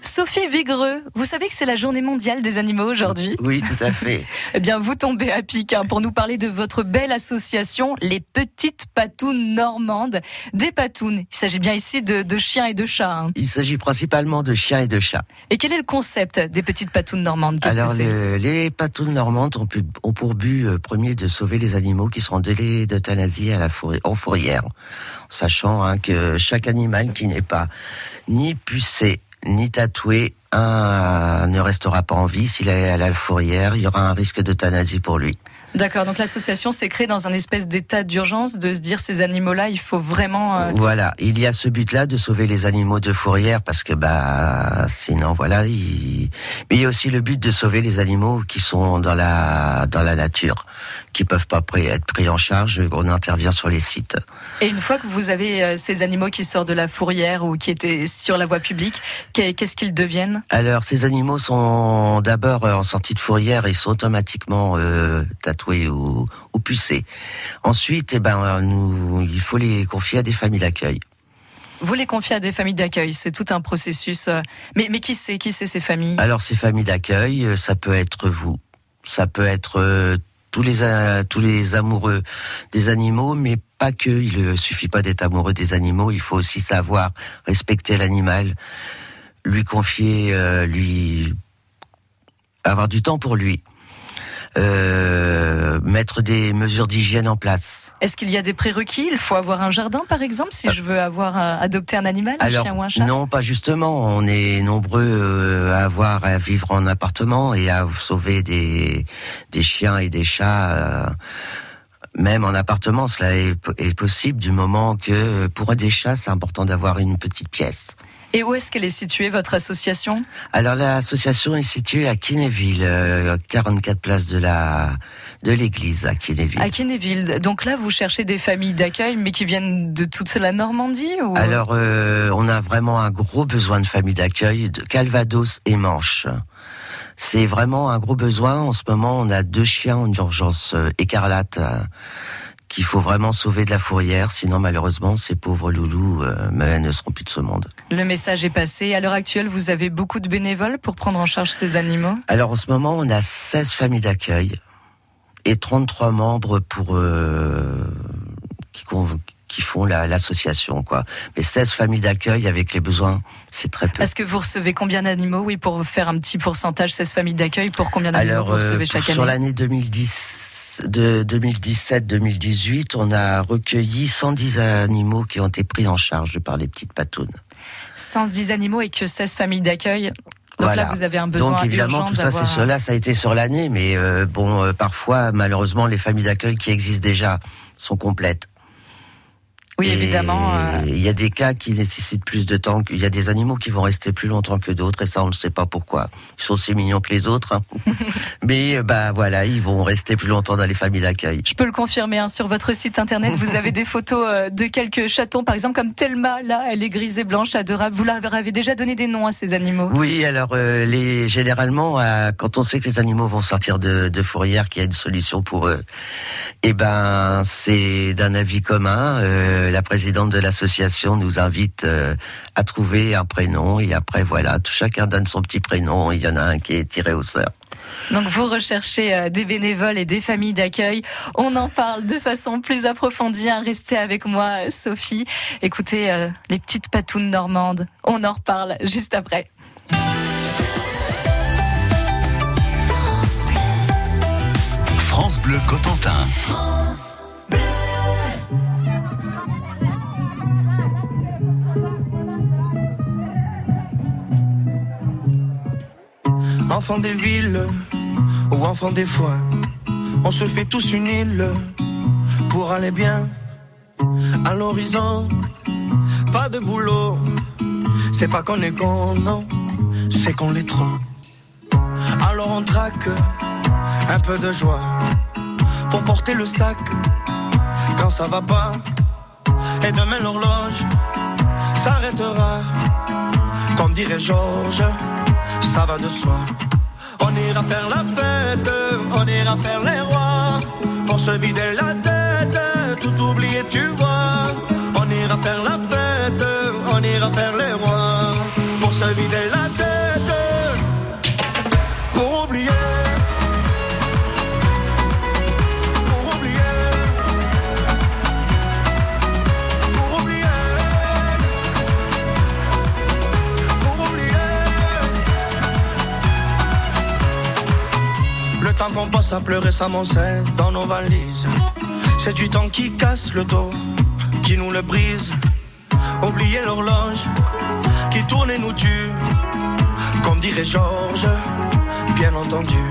Sophie Vigreux, vous savez que c'est la journée mondiale des animaux aujourd'hui? Oui, tout à fait. eh bien, vous tombez à pic hein, pour nous parler de votre belle association, les Petites Patounes Normandes. Des patounes, il s'agit bien ici de, chiens et de chats. Hein. Il s'agit principalement de chiens et de chats. Et quel est le concept des Petites Patounes Normandes? Alors, les patounes normandes ont, pour but euh, premier de sauver les animaux qui sont en délai d'euthanasie à la en fourrière, sachant hein, que chaque animal qui n'est pas ni pucé ni tatoué, un ne restera pas en vie. S'il est à la fourrière, il y aura un risque d'euthanasie pour lui. D'accord, donc l'association s'est créée dans un espèce d'état d'urgence de se dire ces animaux-là, il faut vraiment. Euh, voilà, il y a ce but-là de sauver les animaux de fourrière parce que bah sinon voilà, il... mais il y a aussi le but de sauver les animaux qui sont dans la dans la nature, qui peuvent pas être pris en charge. On intervient sur les sites. Et une fois que vous avez euh, ces animaux qui sortent de la fourrière ou qui étaient sur la voie publique, qu'est-ce qu'ils deviennent? Alors ces animaux sont d'abord euh, en sortie de fourrière, ils sont automatiquement euh, ou, ou pucés. Ensuite, eh ben, nous, il faut les confier à des familles d'accueil. Vous les confiez à des familles d'accueil, c'est tout un processus. Euh, mais, mais qui c'est Qui c'est ces familles? Alors ces familles d'accueil, euh, ça peut être vous, ça peut être euh, tous les tous les amoureux des animaux, mais pas que. Il ne suffit pas d'être amoureux des animaux, il faut aussi savoir respecter l'animal, lui confier, lui avoir du temps pour lui. Euh, mettre des mesures d'hygiène en place. Est-ce qu'il y a des prérequis? Il faut avoir un jardin, par exemple, si je veux avoir euh, adopté un animal, un chien ou un chat? Non, pas justement. On est nombreux euh, à avoir à vivre en appartement et à sauver des des chiens et des chats. même en appartement, cela est, est possible du moment que pour des chats, c'est important d'avoir une petite pièce. Et où est-ce qu'elle est située, votre association? Alors l'association est située à Kinéville, 44 euh, places de la de l'église à Kinéville. À Kinéville. Donc là, vous cherchez des familles d'accueil, mais qui viennent de toute la Normandie ou... Alors, euh, on a vraiment un gros besoin de familles d'accueil de Calvados et Manche. C'est vraiment un gros besoin. En ce moment, on a deux chiens en urgence euh, écarlate qu'il faut vraiment sauver de la fourrière, sinon malheureusement ces pauvres loulous euh, ne seront plus de ce monde. Le message est passé. À l'heure actuelle, vous avez beaucoup de bénévoles pour prendre en charge ces animaux? Alors en ce moment, on a 16 familles d'accueil et 33 membres pour euh, qui, qui font l'association quoi. Mais 16 familles d'accueil avec les besoins, c'est très peu. Est-ce que vous recevez combien d'animaux? Oui, pour faire un petit pourcentage 16 familles d'accueil pour combien d'animaux vous recevez chaque année Sur l'année 2010 de 2017-2018, on a recueilli 110 animaux qui ont été pris en charge par les petites patounes. 110 animaux et que 16 familles d'accueil donc là, vous avez un besoin Donc évidemment, tout ça, c'est cela, ça a été sur l'année, mais euh, bon, euh, parfois, malheureusement, les familles d'accueil qui existent déjà sont complètes. Oui, évidemment. Euh, il y a des cas qui nécessitent plus de temps. Il y a des animaux qui vont rester plus longtemps que d'autres, et ça, on ne sait pas pourquoi. Ils sont aussi mignons que les autres, hein. mais bah voilà, ils vont rester plus longtemps dans les familles d'accueil. Je peux le confirmer hein, sur votre site internet. Vous avez des photos euh, de quelques chatons, par exemple comme Thelma. Là, elle est grise et blanche, adorable. Vous leur avez déjà donné des noms à ces animaux? Oui, alors euh, les généralement, quand on sait que les animaux vont sortir de, de fourrière, qu'il y a une solution pour eux, eh ben c'est d'un avis commun la présidente de l'association nous invite euh, à trouver un prénom et après voilà, tout chacun donne son petit prénom. Il y en a un qui est tiré au sort. Donc vous recherchez euh, des bénévoles et des familles d'accueil. On en parle de façon plus approfondie. Hein. Restez avec moi, Sophie. Écoutez euh, les petites patounes normandes. On en reparle juste après. France Bleu Cotentin. Enfants des villes ou enfants des foins, on se fait tous une île pour aller bien à l'horizon. Pas de boulot, c'est pas qu'on est con, non, c'est qu'on l'est trop. Alors on traque un peu de joie pour porter le sac quand ça va pas. Et demain l'horloge s'arrêtera, comme dirait Georges ça va de soi. On ira faire la fête, on ira faire les rois, pour se vider la tête, tout oublier tu vois. Passe à pleurer sa moncelle dans nos valises. C'est du temps qui casse le dos, qui nous le brise. Oublier l'horloge qui tourne et nous tue. Comme dirait Georges, bien entendu.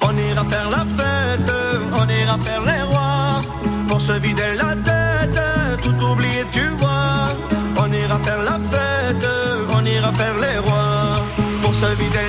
On ira faire la fête, on ira faire les rois. Pour se vider la tête, tout oublier, tu vois. On ira faire la fête, on ira faire les rois. Pour se vider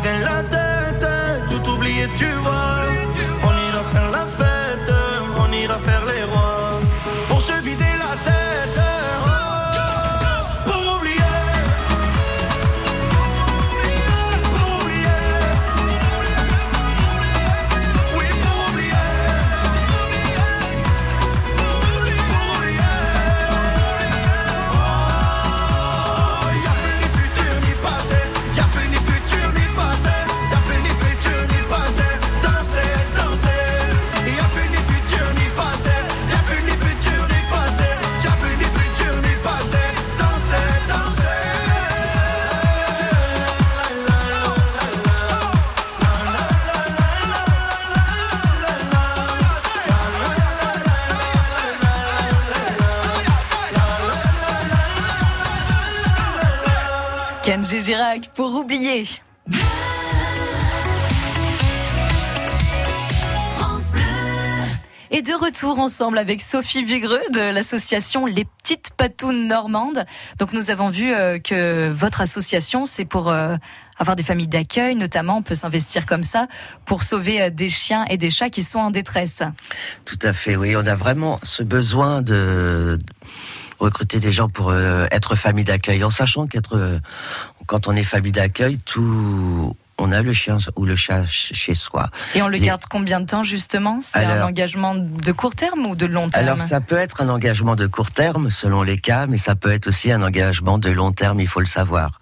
vide la tête, tout oublié, tu vas. Kenji Girac pour oublier. Et de retour ensemble avec Sophie Vigreux de l'association Les Petites Patounes Normandes. Donc nous avons vu euh, que votre association, c'est pour euh, avoir des familles d'accueil, notamment on peut s'investir comme ça pour sauver euh, des chiens et des chats qui sont en détresse. Tout à fait, oui. On a vraiment ce besoin de recruter des gens pour euh, être famille d'accueil, en sachant qu'être euh, quand on est famille d'accueil, tout on a le chien ou le chat ch- chez soi. Et on le Les- garde combien de temps justement? C'est un engagement de court terme ou de long terme? Alors ça peut être un engagement de court terme selon les cas, mais ça peut être aussi un engagement de long terme, il faut le savoir.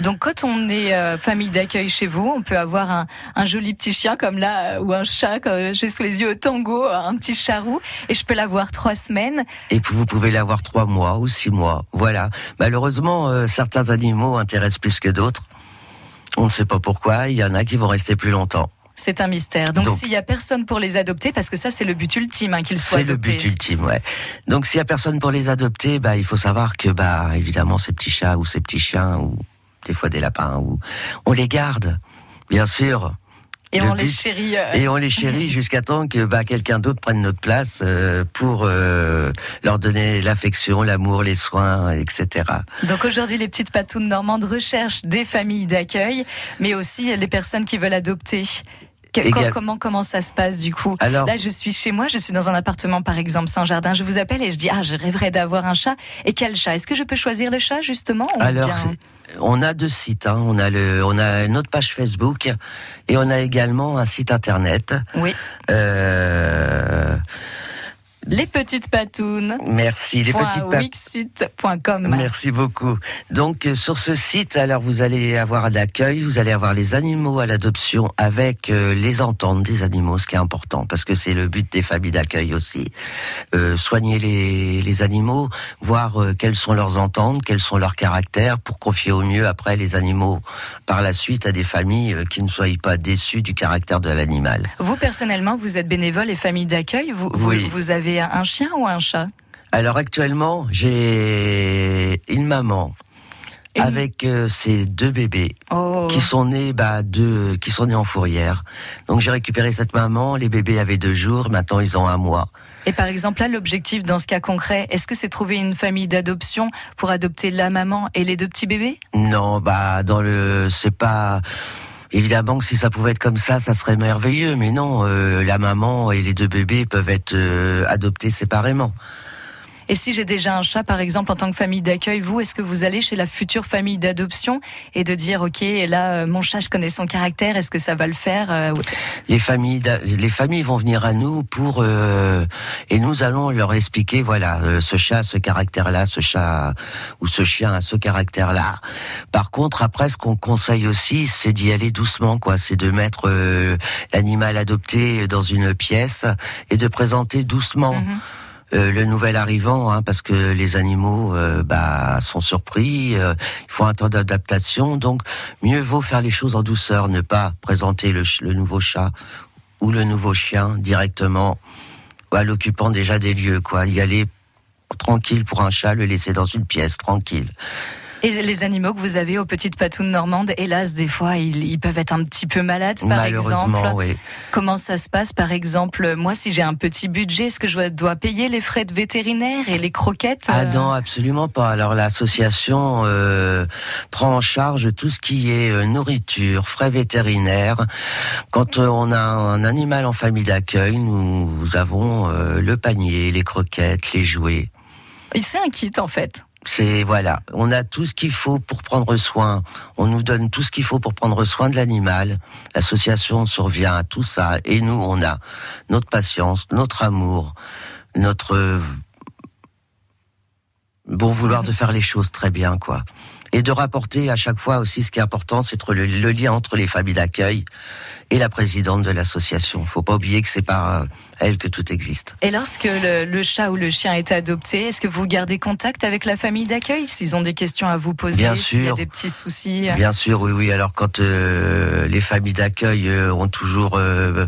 Donc quand on est euh, famille d'accueil chez vous, on peut avoir un, un joli petit chien comme là, euh, ou un chat comme j'ai sous les yeux au tango, un petit charou, et je peux l'avoir trois semaines. Et puis vous pouvez l'avoir trois mois ou six mois. Voilà. Malheureusement, euh, certains animaux intéressent plus que d'autres. On ne sait pas pourquoi. Il y en a qui vont rester plus longtemps. C'est un mystère. Donc, s'il y a personne pour les adopter, parce que ça c'est le but ultime, hein, qu'ils soient C'est le adoptés. but ultime, ouais. Donc s'il y a personne pour les adopter, bah il faut savoir que bah évidemment ces petits chats ou ces petits chiens ou des fois des lapins ou on les garde, bien sûr. Et Le on les chérit. euh, Et on les chérit jusqu'à temps que bah, quelqu'un d'autre prenne notre place euh, pour euh, leur donner l'affection, l'amour, les soins, etc. Donc aujourd'hui, les petites patounes normandes recherchent des familles d'accueil, mais aussi les personnes qui veulent adopter. Comment, comment ça se passe du coup? Alors, Là, je suis chez moi, je suis dans un appartement par exemple sans jardin. Je vous appelle et je dis ah, je rêverais d'avoir un chat. Et quel chat? Est-ce que je peux choisir le chat justement ou alors bien- on a deux sites. Hein. On a le, on a notre page Facebook et on a également un site internet. oui, Euh, les petites patounes. merci les petites. Wixit.com. Merci beaucoup. Donc euh, sur ce site, alors vous allez avoir l'accueil, vous allez avoir les animaux à l'adoption avec euh, les ententes des animaux, ce qui est important parce que c'est le but des familles d'accueil aussi. Euh, soigner les, les animaux, voir euh, quelles sont leurs ententes, quels sont leurs caractères pour confier au mieux après les animaux par la suite à des familles qui ne soient pas déçues du caractère de l'animal. Vous personnellement, vous êtes bénévole et famille d'accueil. Vous, vous- Oui. vous avez un chien ou un chat? Alors actuellement, j'ai une maman Et- avec euh, ces deux bébés Oh. qui sont nés, bah, deux, qui sont nés en fourrière. Donc j'ai récupéré cette maman. Les bébés avaient deux jours. Maintenant ils ont un mois. Et par exemple, là, l'objectif dans ce cas concret, est-ce que c'est trouver une famille d'adoption pour adopter la maman et les deux petits bébés? Non, bah dans le, c'est pas. Évidemment que si ça pouvait être comme ça, ça serait merveilleux. Mais non, euh, la maman et les deux bébés peuvent être euh, adoptés séparément. Et si j'ai déjà un chat, par exemple, en tant que famille d'accueil, vous, est-ce que vous allez chez la future famille d'adoption et de dire, OK, là, euh, mon chat, je connais son caractère, est-ce que ça va le faire Euh. Les familles, les familles vont venir à nous pour euh, et nous allons leur expliquer voilà euh, ce chat a ce caractère-là, ce chat ou ce chien a ce caractère-là. Par contre, après, ce qu'on conseille aussi, c'est d'y aller doucement, quoi. C'est de mettre euh, l'animal adopté dans une pièce et de présenter doucement. Mhm. Euh, le nouvel arrivant, hein, parce que les animaux euh, bah, sont surpris, euh, il faut un temps d'adaptation, donc mieux vaut faire les choses en douceur, ne pas présenter le, le nouveau chat ou le nouveau chien directement à l'occupant déjà des lieux, quoi. Y aller tranquille pour un chat, le laisser dans une pièce tranquille. Et les animaux que vous avez aux petites patounes normandes, hélas, des fois, ils, ils peuvent être un petit peu malades, par Malheureusement, exemple. oui. Comment ça se passe, par exemple Moi, si j'ai un petit budget, est-ce que je dois payer les frais de vétérinaire et les croquettes Ah euh, non, absolument pas. Alors l'association euh, prend en charge tout ce qui est euh, nourriture, frais vétérinaires. Quand euh, on a un animal en famille d'accueil, nous, nous avons le panier, les croquettes, les jouets. C'est un kit, en fait. C'est voilà, on a tout ce qu'il faut pour prendre soin. On nous donne tout ce qu'il faut pour prendre soin de l'animal. L'association survient à tout ça et nous on a notre patience, notre amour, notre bon vouloir de faire les choses très bien quoi. Et de rapporter à chaque fois aussi ce qui est important, c'est le, le lien entre les familles d'accueil et la présidente de l'association. Faut pas oublier que c'est par euh, elle que tout existe. Et lorsque le, le chat ou le chien est adopté, est-ce que vous gardez contact avec la famille d'accueil S'ils ont des questions à vous poser, Bien y a des petits soucis Bien sûr, oui, oui. Alors quand euh, les familles d'accueil euh, ont toujours euh,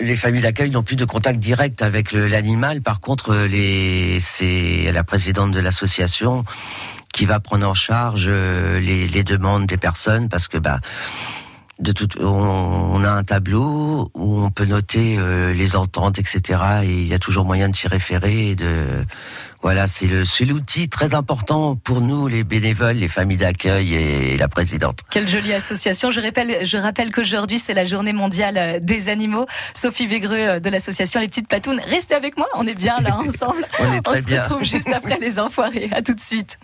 les familles d'accueil n'ont plus de contact direct avec l'animal. Par contre, les c'est la présidente de l'association qui va prendre en charge les, les demandes des personnes parce que bah de on, on a un tableau où on peut noter euh, les ententes, etc. Et il y a toujours moyen de s'y référer. Et de voilà, c'est le c'est l'outil très important pour nous, les bénévoles, les familles d'accueil et la présidente. Quelle jolie association. Je rappelle, je rappelle qu'aujourd'hui, c'est la journée mondiale euh, des animaux. Sophie Végreux euh, de l'association Les Petites Patounes. Restez avec moi, on est bien là ensemble. On est On très se bien. retrouve juste après les enfoirés. À tout de suite.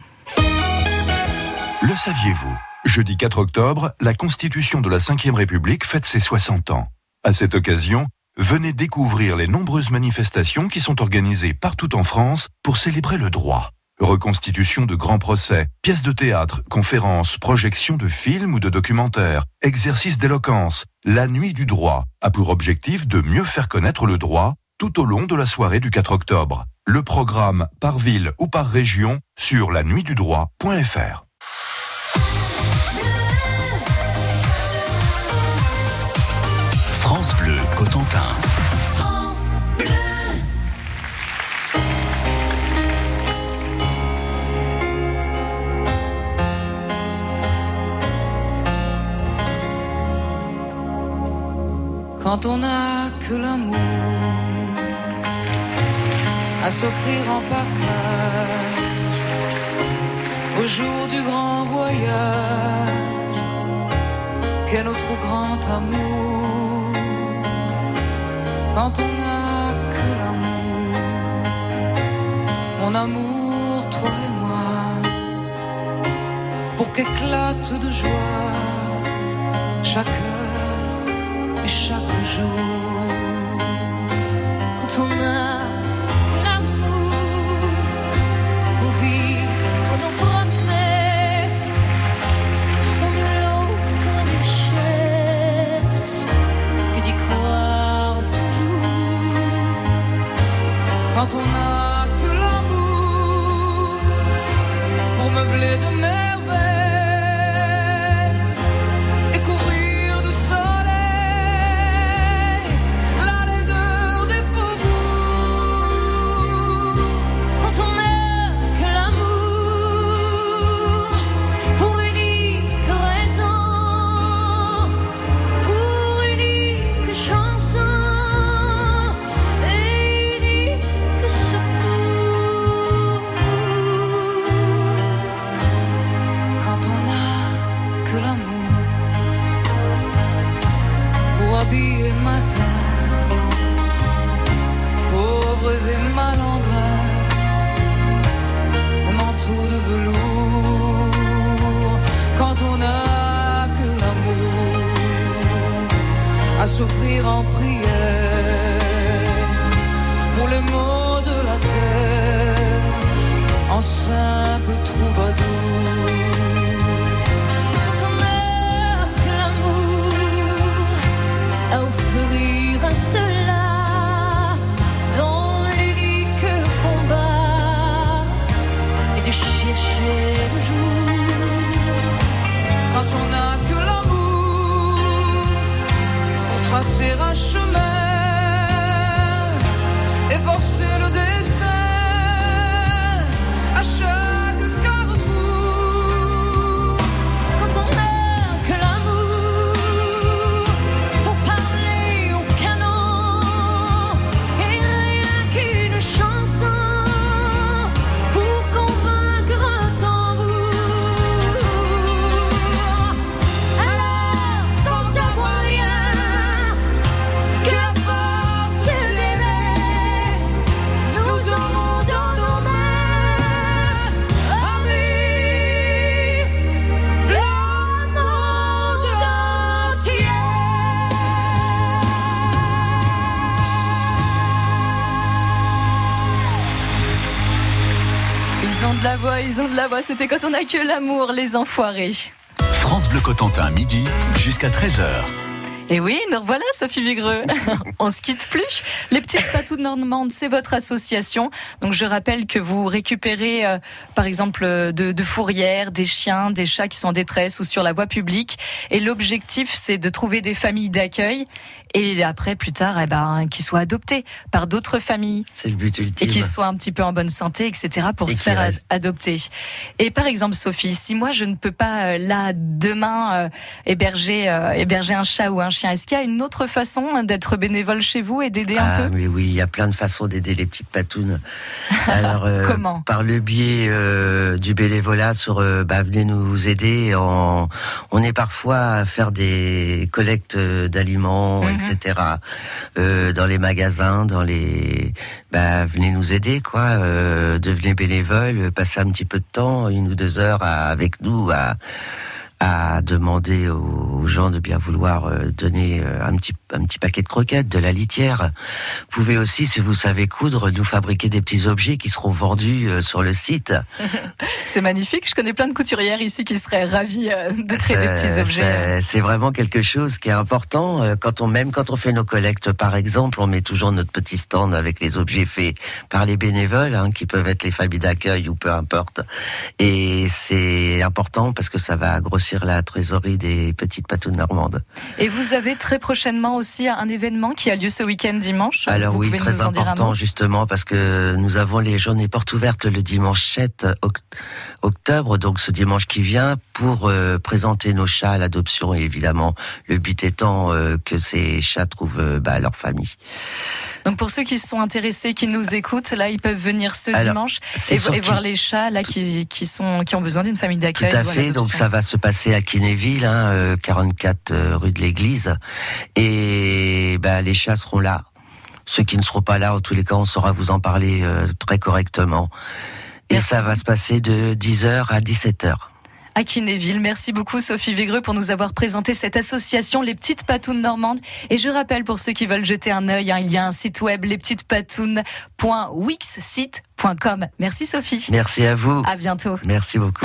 Le saviez-vous? Jeudi 4 octobre, la Constitution de la Ve République fête ses 60 ans. À cette occasion, venez découvrir les nombreuses manifestations qui sont organisées partout en France pour célébrer le droit. Reconstitution de grands procès, pièces de théâtre, conférences, projections de films ou de documentaires, exercices d'éloquence. La nuit du droit a pour objectif de mieux faire connaître le droit tout au long de la soirée du 4 octobre. Le programme par ville ou par région sur lanuitdudroit.fr. France Bleu Cotentin. quand on n'a que l'amour à s'offrir en partage au jour du grand voyage qu'est notre grand amour? Quand on n'a que l'amour mon amour toi et moi pour qu'éclate de joie chaque ils ont de la voix. C'était quand on a que l'amour, les enfoirés. France Bleu Cotentin, midi jusqu'à 13h. Et oui, nous revoilà, Sophie Vigreux. On se quitte plus. Les petites patous de Normande, c'est votre association. Donc je rappelle que vous récupérez, euh, par exemple, euh, de, de fourrières, des chiens, des chats qui sont en détresse ou sur la voie publique. Et l'objectif, c'est de trouver des familles d'accueil et après, plus tard, eh ben, qu'ils soient adoptés par d'autres familles C'est le but et ultime. qu'ils soient un petit peu en bonne santé, etc., pour Et se faire adopter. Et par exemple, Sophie, si moi je ne peux pas euh, là demain euh, héberger euh, héberger un chat ou un chien, est-ce qu'il y a une autre façon d'être bénévole chez vous et d'aider un Ah, peu? mais oui, il y a plein de façons d'aider les petites patounes. Alors, euh, Comment? Par le biais du bénévolat sur bah, venez nous aider. En, on est parfois à faire des collectes d'aliments, Mhm. etc. euh, dans les magasins, dans les bah, venez nous aider quoi. Euh, devenez bénévole, passez un petit peu de temps, une ou deux heures avec nous à à demander aux gens de bien vouloir euh, donner un petit un petit paquet de croquettes, de la litière. Vous pouvez aussi, si vous savez coudre, nous fabriquer des petits objets qui seront vendus euh, sur le site. C'est magnifique. Je connais plein de couturières ici qui seraient ravies euh, de créer des petits objets. C'est c'est vraiment quelque chose qui est important. euh, Quand on même quand on fait nos collectes, par exemple, on met toujours notre petit stand avec les objets faits par les bénévoles, hein, qui peuvent être les familles d'accueil ou peu importe. Et c'est important parce que ça va grossir la trésorerie des petites patounes normandes. Et vous avez très prochainement aussi un événement qui a lieu ce week-end dimanche. Alors Vous oui, très important justement parce que nous avons les journées portes ouvertes le dimanche 7 oct- octobre, donc ce dimanche qui vient, pour euh, présenter nos chats à l'adoption et évidemment le but étant euh, que ces chats trouvent euh, bah, leur famille. Donc pour ceux qui sont intéressés, qui nous écoutent, là, ils peuvent venir ce Alors, dimanche et, et voir les chats là qui, qui sont qui ont besoin d'une famille Tout d'accueil. à ou fait, donc ça va se passer à Kinéville, hein, euh, 44 euh, rue de l'Église, et bah, les chats seront là. Ceux qui ne seront pas là, en tous les cas, on saura vous en parler euh, très correctement. Et Merci. ça va se passer de 10h à 17h. À Kinéville. Merci beaucoup Sophie Vigreux pour nous avoir présenté cette association Les Petites Patounes Normandes. Et je rappelle pour ceux qui veulent jeter un œil, hein, il y a un site web lespetitespatounes.wixsite.com. Merci Sophie. Merci à vous. À bientôt. Merci beaucoup.